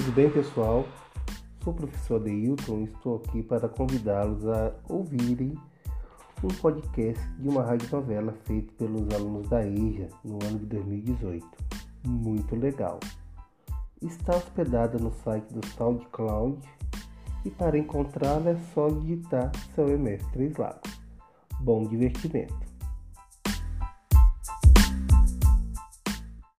Tudo bem, pessoal? Sou o professor Deilton, e estou aqui para convidá-los a ouvirem um podcast de uma rádio novela feito pelos alunos da EJA no ano de 2018. Muito legal. Está hospedada no site do SoundCloud e para encontrá-la é só digitar seu MS três Lagos. Bom divertimento!